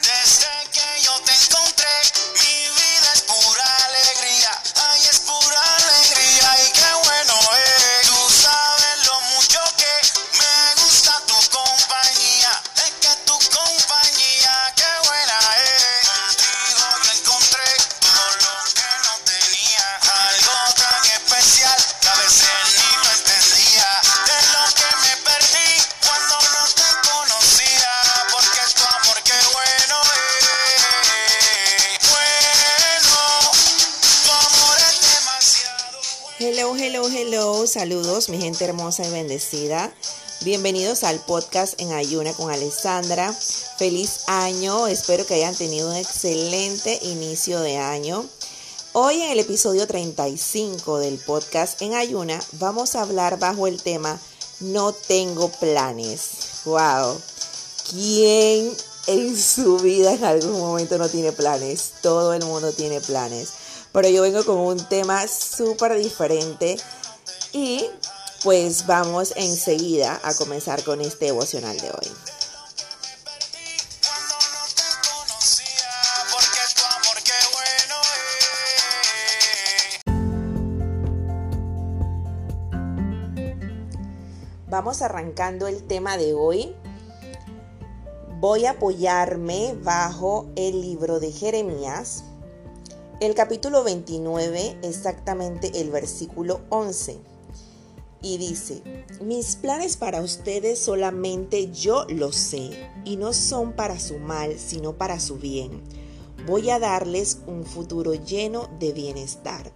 Desde que yo te Saludos, mi gente hermosa y bendecida. Bienvenidos al podcast en Ayuna con Alessandra. Feliz año. Espero que hayan tenido un excelente inicio de año. Hoy en el episodio 35 del podcast en Ayuna vamos a hablar bajo el tema No tengo planes. Wow. ¿Quién en su vida en algún momento no tiene planes? Todo el mundo tiene planes. Pero yo vengo con un tema súper diferente y pues vamos enseguida a comenzar con este devocional de hoy. Vamos arrancando el tema de hoy. Voy a apoyarme bajo el libro de Jeremías, el capítulo 29, exactamente el versículo 11. Y dice, mis planes para ustedes solamente yo los sé, y no son para su mal, sino para su bien. Voy a darles un futuro lleno de bienestar.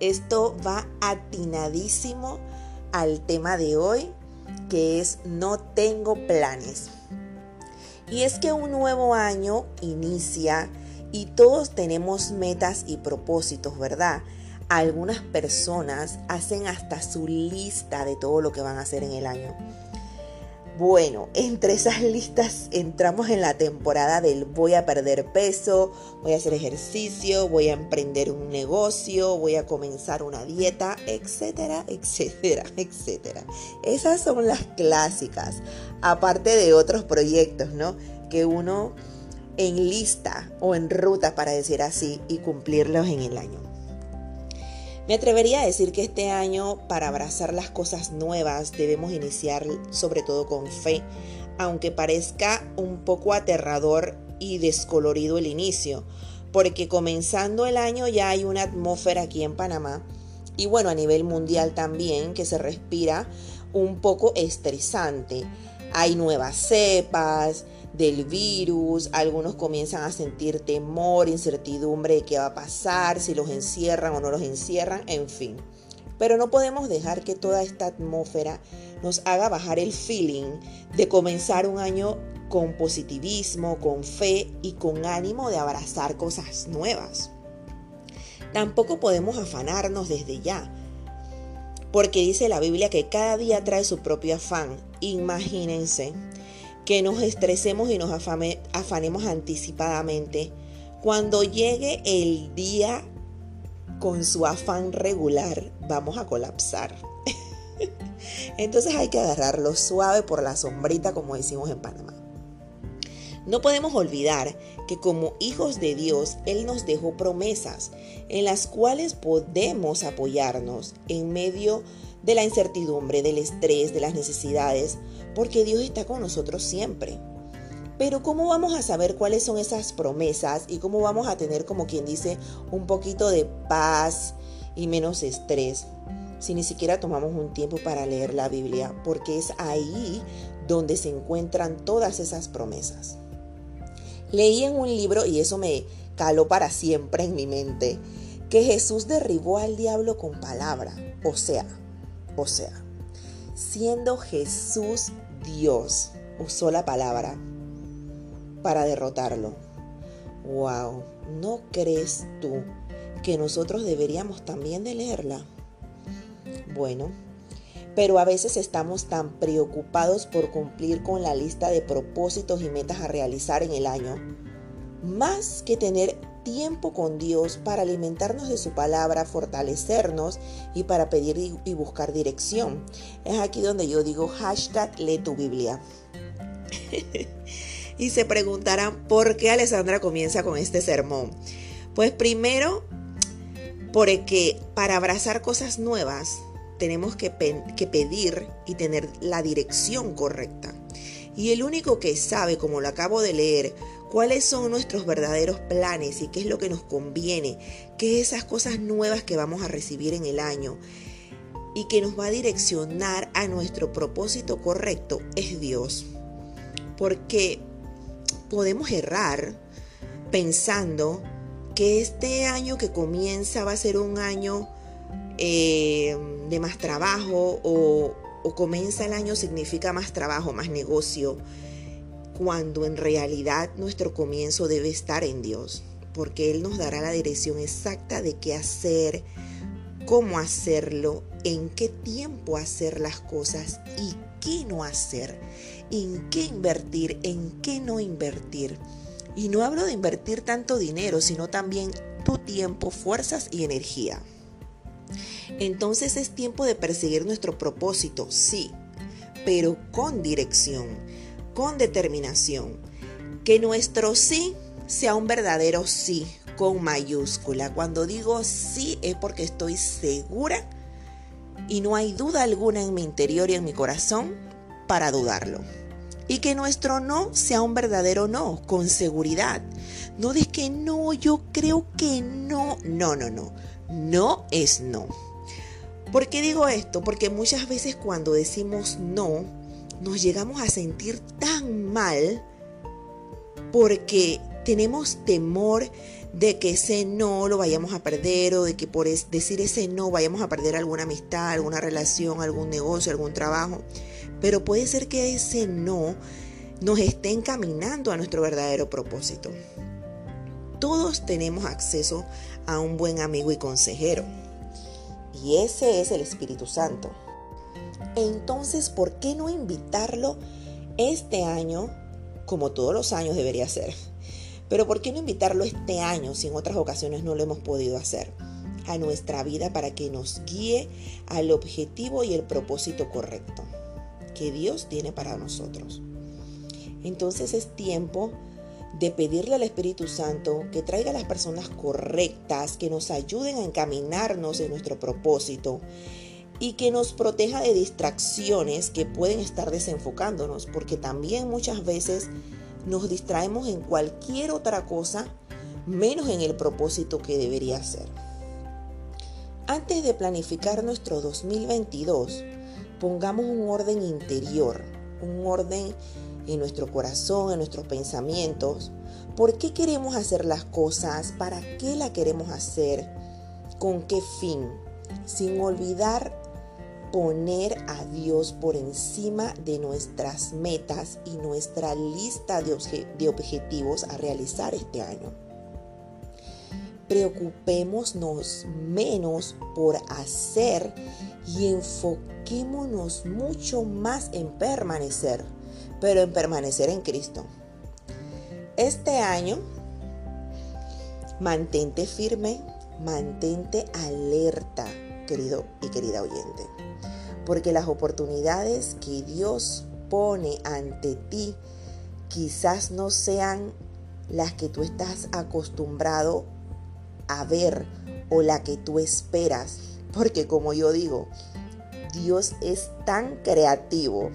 Esto va atinadísimo al tema de hoy, que es no tengo planes. Y es que un nuevo año inicia y todos tenemos metas y propósitos, ¿verdad? Algunas personas hacen hasta su lista de todo lo que van a hacer en el año. Bueno, entre esas listas entramos en la temporada del voy a perder peso, voy a hacer ejercicio, voy a emprender un negocio, voy a comenzar una dieta, etcétera, etcétera, etcétera. Esas son las clásicas, aparte de otros proyectos, ¿no? Que uno enlista o en ruta, para decir así, y cumplirlos en el año. Me atrevería a decir que este año para abrazar las cosas nuevas debemos iniciar sobre todo con fe, aunque parezca un poco aterrador y descolorido el inicio, porque comenzando el año ya hay una atmósfera aquí en Panamá y bueno a nivel mundial también que se respira un poco estresante. Hay nuevas cepas, del virus, algunos comienzan a sentir temor, incertidumbre de qué va a pasar, si los encierran o no los encierran, en fin. Pero no podemos dejar que toda esta atmósfera nos haga bajar el feeling de comenzar un año con positivismo, con fe y con ánimo de abrazar cosas nuevas. Tampoco podemos afanarnos desde ya, porque dice la Biblia que cada día trae su propio afán. Imagínense que nos estresemos y nos afanemos anticipadamente. Cuando llegue el día con su afán regular, vamos a colapsar. Entonces hay que agarrarlo suave por la sombrita, como decimos en Panamá. No podemos olvidar que como hijos de Dios, Él nos dejó promesas en las cuales podemos apoyarnos en medio de la incertidumbre, del estrés, de las necesidades, porque Dios está con nosotros siempre. Pero ¿cómo vamos a saber cuáles son esas promesas y cómo vamos a tener, como quien dice, un poquito de paz y menos estrés? Si ni siquiera tomamos un tiempo para leer la Biblia, porque es ahí donde se encuentran todas esas promesas. Leí en un libro, y eso me caló para siempre en mi mente, que Jesús derribó al diablo con palabra. O sea, o sea, siendo Jesús Dios, usó la palabra para derrotarlo. Wow, ¿no crees tú que nosotros deberíamos también de leerla? Bueno, pero a veces estamos tan preocupados por cumplir con la lista de propósitos y metas a realizar en el año, más que tener tiempo con Dios para alimentarnos de su palabra, fortalecernos y para pedir y- buscar dirección. Es aquí donde yo digo hashtag lee tu Biblia. Y se preguntarán por qué Alessandra comienza con este sermón. Pues primero, porque para abrazar cosas nuevas tenemos que, que pedir y tener la dirección correcta. Y el único que sabe, como lo acabo de leer, cuáles son nuestros verdaderos planes y qué es lo que nos conviene, qué es esas cosas nuevas que vamos a recibir en el año y que nos va a direccionar a nuestro propósito correcto es Dios. Porque podemos errar pensando que este año que comienza va a ser un año eh, de más trabajo o, o comienza el año significa más trabajo, más negocio, cuando en realidad nuestro comienzo debe estar en Dios, porque Él nos dará la dirección exacta de qué hacer, cómo hacerlo, en qué tiempo hacer las cosas y qué no hacer, en qué invertir, en qué no invertir. Y no hablo de invertir tanto dinero, sino también tu tiempo, fuerzas y energía. Entonces es tiempo de perseguir nuestro propósito, sí, pero con dirección, con determinación. Que nuestro sí sea un verdadero sí, con mayúscula. Cuando digo sí es porque estoy segura y no hay duda alguna en mi interior y en mi corazón para dudarlo. Y que nuestro no sea un verdadero no, con seguridad. No de que no, yo creo que no. No, no, no. No es no. ¿Por qué digo esto? Porque muchas veces cuando decimos no, nos llegamos a sentir tan mal porque tenemos temor de que ese no lo vayamos a perder o de que por decir ese no vayamos a perder alguna amistad, alguna relación, algún negocio, algún trabajo. Pero puede ser que ese no nos esté encaminando a nuestro verdadero propósito. Todos tenemos acceso a un buen amigo y consejero. Y ese es el Espíritu Santo. Entonces, ¿por qué no invitarlo este año, como todos los años debería ser? Pero ¿por qué no invitarlo este año si en otras ocasiones no lo hemos podido hacer? A nuestra vida para que nos guíe al objetivo y el propósito correcto que Dios tiene para nosotros. Entonces es tiempo de pedirle al Espíritu Santo que traiga a las personas correctas, que nos ayuden a encaminarnos en nuestro propósito y que nos proteja de distracciones que pueden estar desenfocándonos, porque también muchas veces nos distraemos en cualquier otra cosa menos en el propósito que debería ser. Antes de planificar nuestro 2022, pongamos un orden interior, un orden en nuestro corazón, en nuestros pensamientos. ¿Por qué queremos hacer las cosas? ¿Para qué la queremos hacer? ¿Con qué fin? Sin olvidar poner a Dios por encima de nuestras metas y nuestra lista de, de objetivos a realizar este año. Preocupémonos menos por hacer y enfoquémonos mucho más en permanecer pero en permanecer en Cristo. Este año, mantente firme, mantente alerta, querido y querida oyente, porque las oportunidades que Dios pone ante ti quizás no sean las que tú estás acostumbrado a ver o la que tú esperas, porque como yo digo, Dios es tan creativo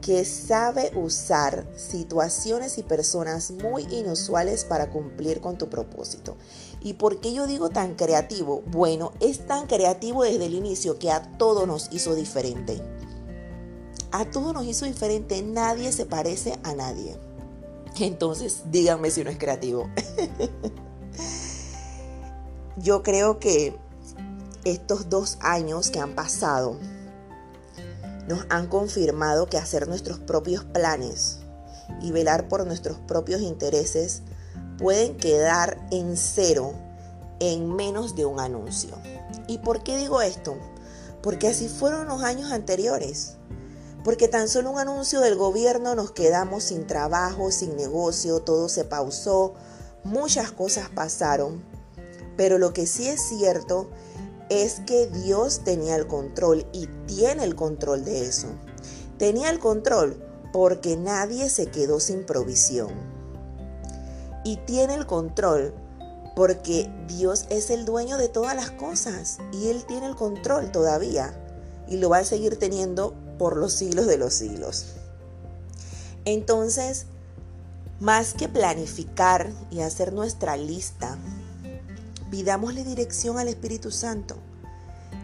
que sabe usar situaciones y personas muy inusuales para cumplir con tu propósito. ¿Y por qué yo digo tan creativo? Bueno, es tan creativo desde el inicio que a todos nos hizo diferente. A todos nos hizo diferente, nadie se parece a nadie. Entonces, díganme si no es creativo. yo creo que estos dos años que han pasado, nos han confirmado que hacer nuestros propios planes y velar por nuestros propios intereses pueden quedar en cero en menos de un anuncio. ¿Y por qué digo esto? Porque así fueron los años anteriores. Porque tan solo un anuncio del gobierno nos quedamos sin trabajo, sin negocio, todo se pausó, muchas cosas pasaron. Pero lo que sí es cierto es que Dios tenía el control y tiene el control de eso. Tenía el control porque nadie se quedó sin provisión. Y tiene el control porque Dios es el dueño de todas las cosas y Él tiene el control todavía y lo va a seguir teniendo por los siglos de los siglos. Entonces, más que planificar y hacer nuestra lista, pidámosle dirección al Espíritu Santo,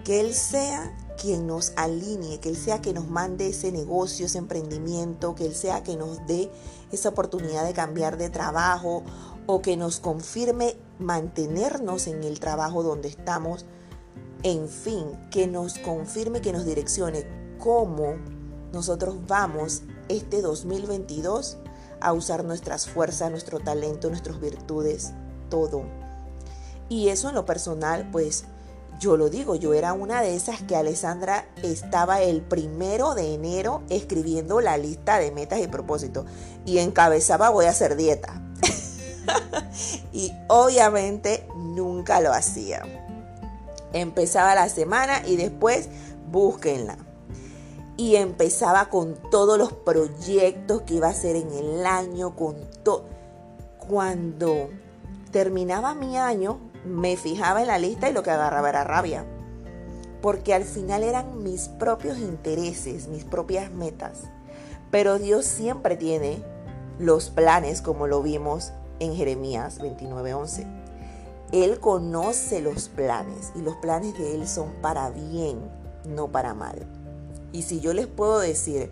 que Él sea quien nos alinee, que Él sea que nos mande ese negocio, ese emprendimiento, que Él sea que nos dé esa oportunidad de cambiar de trabajo o que nos confirme mantenernos en el trabajo donde estamos. En fin, que nos confirme, que nos direccione cómo nosotros vamos este 2022 a usar nuestras fuerzas, nuestro talento, nuestras virtudes, todo. Y eso en lo personal, pues yo lo digo, yo era una de esas que Alessandra estaba el primero de enero escribiendo la lista de metas y propósitos y encabezaba voy a hacer dieta. y obviamente nunca lo hacía. Empezaba la semana y después búsquenla. Y empezaba con todos los proyectos que iba a hacer en el año, con todo. Cuando terminaba mi año, me fijaba en la lista y lo que agarraba era rabia. Porque al final eran mis propios intereses, mis propias metas. Pero Dios siempre tiene los planes como lo vimos en Jeremías 29:11. Él conoce los planes y los planes de Él son para bien, no para mal. Y si yo les puedo decir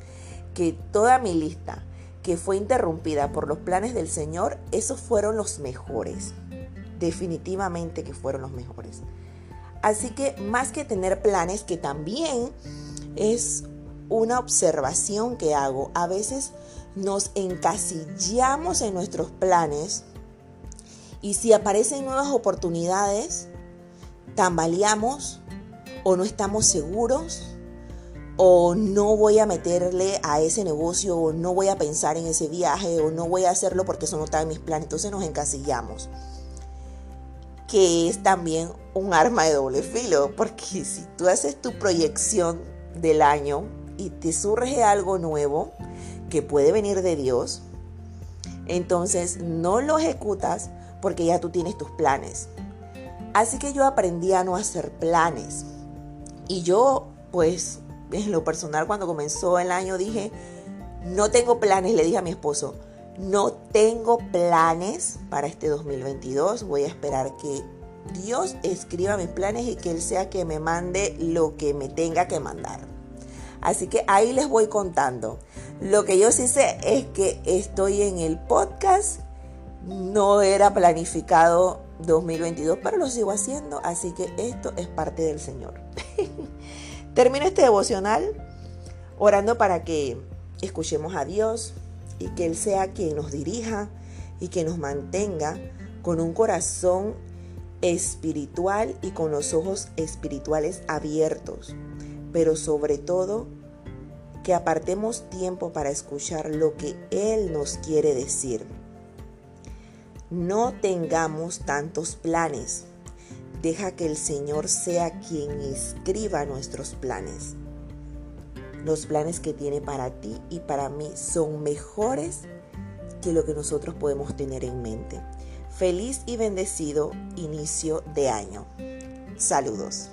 que toda mi lista que fue interrumpida por los planes del Señor, esos fueron los mejores definitivamente que fueron los mejores. Así que más que tener planes, que también es una observación que hago, a veces nos encasillamos en nuestros planes y si aparecen nuevas oportunidades, tambaleamos o no estamos seguros o no voy a meterle a ese negocio o no voy a pensar en ese viaje o no voy a hacerlo porque eso no está en mis planes. Entonces nos encasillamos que es también un arma de doble filo, porque si tú haces tu proyección del año y te surge algo nuevo que puede venir de Dios, entonces no lo ejecutas porque ya tú tienes tus planes. Así que yo aprendí a no hacer planes. Y yo, pues, en lo personal, cuando comenzó el año dije, no tengo planes, le dije a mi esposo, no tengo planes para este 2022. Voy a esperar que Dios escriba mis planes y que Él sea que me mande lo que me tenga que mandar. Así que ahí les voy contando. Lo que yo sí sé es que estoy en el podcast. No era planificado 2022, pero lo sigo haciendo. Así que esto es parte del Señor. Termino este devocional orando para que escuchemos a Dios, y que Él sea quien nos dirija y que nos mantenga con un corazón espiritual y con los ojos espirituales abiertos, pero sobre todo que apartemos tiempo para escuchar lo que Él nos quiere decir. No tengamos tantos planes. Deja que el Señor sea quien escriba nuestros planes. Los planes que tiene para ti y para mí son mejores que lo que nosotros podemos tener en mente. Feliz y bendecido inicio de año. Saludos.